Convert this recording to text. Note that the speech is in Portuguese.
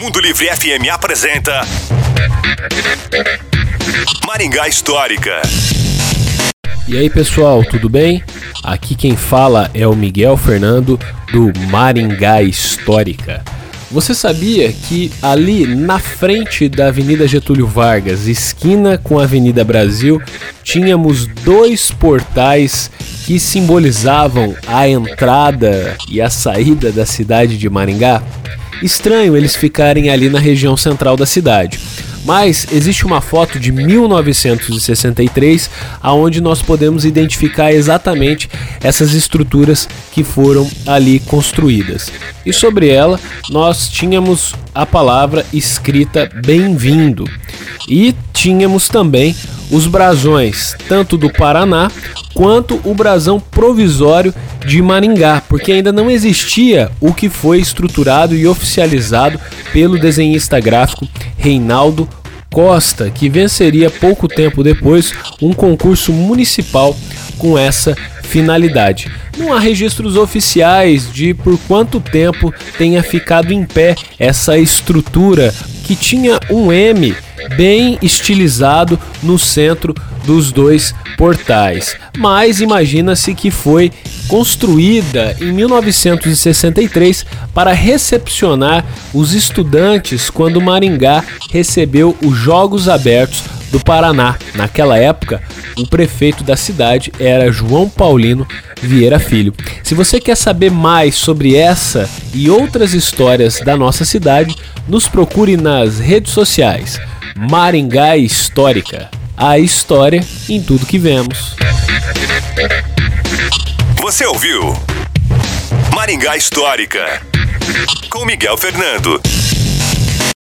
Mundo Livre FM apresenta Maringá Histórica. E aí pessoal, tudo bem? Aqui quem fala é o Miguel Fernando do Maringá Histórica. Você sabia que ali na frente da Avenida Getúlio Vargas, esquina com a Avenida Brasil, tínhamos dois portais que simbolizavam a entrada e a saída da cidade de Maringá? Estranho eles ficarem ali na região central da cidade. Mas existe uma foto de 1963 aonde nós podemos identificar exatamente essas estruturas que foram ali construídas. E sobre ela nós tínhamos a palavra escrita bem-vindo. E tínhamos também os brasões, tanto do Paraná quanto o brasão provisório de Maringá, porque ainda não existia o que foi estruturado e oficializado pelo desenhista gráfico Reinaldo Costa, que venceria pouco tempo depois um concurso municipal com essa finalidade. Não há registros oficiais de por quanto tempo tenha ficado em pé essa estrutura que tinha um M bem estilizado no centro dos dois portais. Mas imagina-se que foi construída em 1963 para recepcionar os estudantes quando Maringá recebeu os Jogos Abertos do Paraná. Naquela época, o prefeito da cidade era João Paulino Vieira Filho. Se você quer saber mais sobre essa e outras histórias da nossa cidade, nos procure nas redes sociais. Maringá Histórica. A história em tudo que vemos. Você ouviu Maringá Histórica com Miguel Fernando.